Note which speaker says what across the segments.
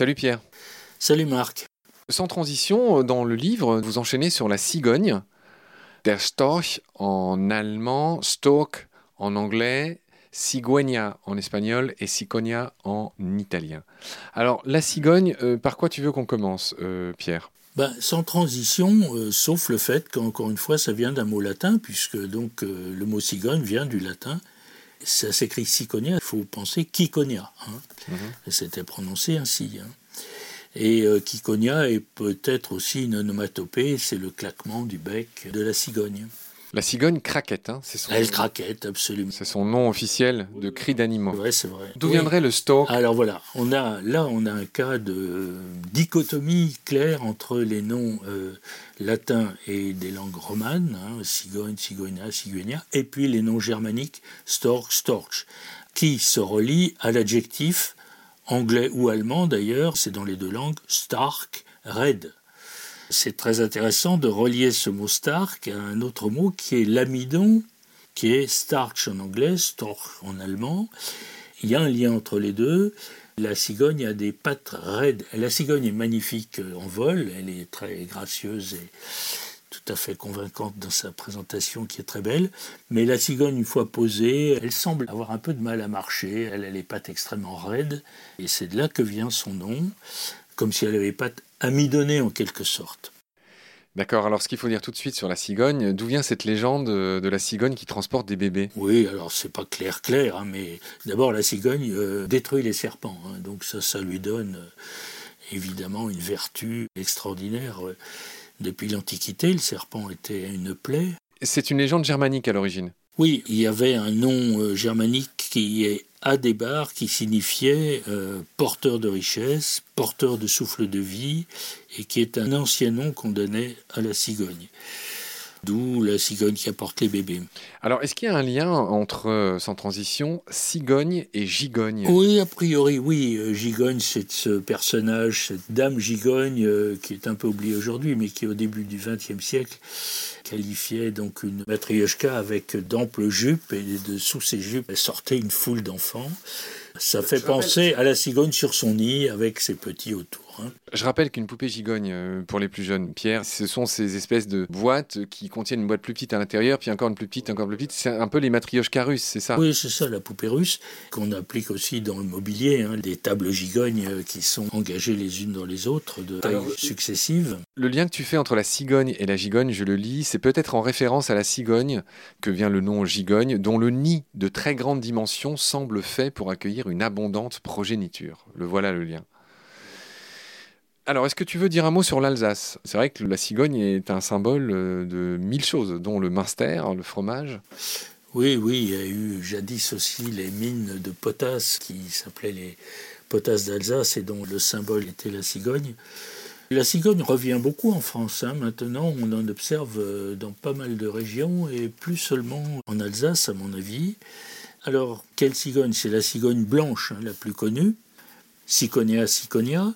Speaker 1: Salut Pierre.
Speaker 2: Salut Marc.
Speaker 1: Sans transition, dans le livre, vous enchaînez sur la cigogne. Der Storch en allemand, Stork en anglais, cigogna en espagnol et cicogna en italien. Alors, la cigogne, euh, par quoi tu veux qu'on commence, euh, Pierre?
Speaker 2: Ben, sans transition, euh, sauf le fait qu'encore une fois, ça vient d'un mot latin, puisque donc le mot cigogne vient du latin. Ça s'écrit ciconia, il faut penser Kikonia. Hein. Mhm. C'était prononcé ainsi. Hein. Et Kikonia est peut-être aussi une onomatopée, c'est le claquement du bec de la cigogne.
Speaker 1: La cigogne craquette, hein, c'est
Speaker 2: son Elle craquette, absolument.
Speaker 1: C'est son nom officiel de cri d'animaux.
Speaker 2: Oui, c'est vrai.
Speaker 1: D'où viendrait le stock
Speaker 2: Alors voilà, on a, là on a un cas de dichotomie claire entre les noms euh, latins et des langues romanes, hein, cigogne, cigogna, cigogna, et puis les noms germaniques, stork, storch, qui se relient à l'adjectif anglais ou allemand d'ailleurs, c'est dans les deux langues, stark, red. C'est très intéressant de relier ce mot stark à un autre mot qui est l'amidon, qui est starch en anglais, storch en allemand. Il y a un lien entre les deux. La cigogne a des pattes raides. La cigogne est magnifique en vol, elle est très gracieuse et tout à fait convaincante dans sa présentation qui est très belle. Mais la cigogne, une fois posée, elle semble avoir un peu de mal à marcher. Elle a les pattes extrêmement raides et c'est de là que vient son nom, comme si elle avait pattes amidonné en quelque sorte.
Speaker 1: D'accord, alors ce qu'il faut dire tout de suite sur la cigogne, d'où vient cette légende de la cigogne qui transporte des bébés?
Speaker 2: Oui, alors c'est pas clair clair, hein, mais d'abord la cigogne euh, détruit les serpents, hein, donc ça, ça lui donne euh, évidemment une vertu extraordinaire. Depuis l'Antiquité, le serpent était une plaie.
Speaker 1: C'est une légende germanique à l'origine?
Speaker 2: Oui, il y avait un nom euh, germanique qui est Adébar, qui signifiait euh, porteur de richesse, porteur de souffle de vie, et qui est un ancien nom qu'on donnait à la cigogne. D'où la cigogne qui apporte les bébés.
Speaker 1: Alors, est-ce qu'il y a un lien entre, euh, sans transition, cigogne et gigogne?
Speaker 2: Oui, a priori, oui. Euh, gigogne, c'est ce personnage, cette dame gigogne, qui est un peu oubliée aujourd'hui, mais qui, au début du XXe siècle, qualifiait donc une matrioshka avec d'amples jupes et de sous ces jupes sortait une foule d'enfants. Ça fait penser à la cigogne sur son nid avec ses petits autour. Hein.
Speaker 1: Je rappelle qu'une poupée gigogne, euh, pour les plus jeunes, Pierre, ce sont ces espèces de boîtes qui contiennent une boîte plus petite à l'intérieur, puis encore une plus petite, encore plus petite. C'est un peu les matrioshkas russes, c'est ça?
Speaker 2: Oui, c'est ça, la poupée russe, qu'on applique aussi dans le mobilier, hein, des tables gigognes euh, qui sont engagées les unes dans les autres de tailles successives.
Speaker 1: Le lien que tu fais entre la cigogne et la gigogne, je le lis, c'est peut-être en référence à la cigogne que vient le nom gigogne, dont le nid de très grande dimension semble fait pour accueillir une abondante progéniture. Le voilà le lien. Alors, est-ce que tu veux dire un mot sur l'Alsace? C'est vrai que la cigogne est un symbole euh, de mille choses, dont le minster, le fromage.
Speaker 2: Oui, oui, il y a eu jadis aussi les mines de potasse qui s'appelaient les potasses d'Alsace et dont le symbole était la cigogne. La cigogne revient beaucoup en France. Hein. Maintenant, on en observe euh, dans pas mal de régions et plus seulement en Alsace, à mon avis. Alors, quelle cigogne? C'est la cigogne blanche, hein, la plus connue. Ciconia ciconia,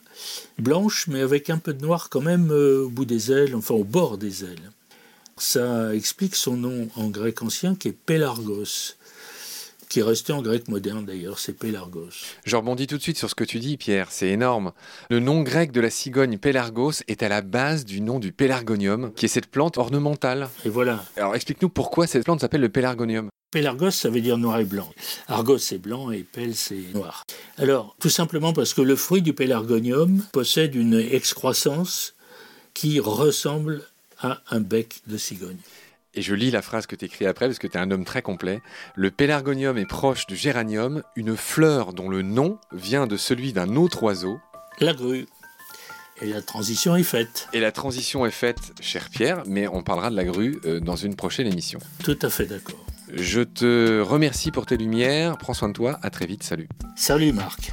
Speaker 2: blanche, mais avec un peu de noir quand même euh, au bout des ailes, enfin au bord des ailes. Ça explique son nom en grec ancien qui est Pélargos, qui est resté en grec moderne d'ailleurs, c'est Pélargos.
Speaker 1: Je rebondis tout de suite sur ce que tu dis, Pierre, c'est énorme. Le nom grec de la cigogne Pélargos est à la base du nom du pélargonium, qui est cette plante ornementale.
Speaker 2: Et voilà.
Speaker 1: Alors explique-nous pourquoi cette plante s'appelle le pélargonium.
Speaker 2: Pélargos, ça veut dire noir et blanc. Argos, c'est blanc et pelle, c'est noir. Alors, tout simplement parce que le fruit du pélargonium possède une excroissance qui ressemble à un bec de cigogne.
Speaker 1: Et je lis la phrase que tu écris après parce que tu es un homme très complet. Le pélargonium est proche du géranium, une fleur dont le nom vient de celui d'un autre oiseau.
Speaker 2: La grue. Et la transition est faite.
Speaker 1: Et la transition est faite, cher Pierre, mais on parlera de la grue euh, dans une prochaine émission.
Speaker 2: Tout à fait d'accord.
Speaker 1: Je te remercie pour tes lumières. Prends soin de toi. À très vite. Salut.
Speaker 2: Salut Marc.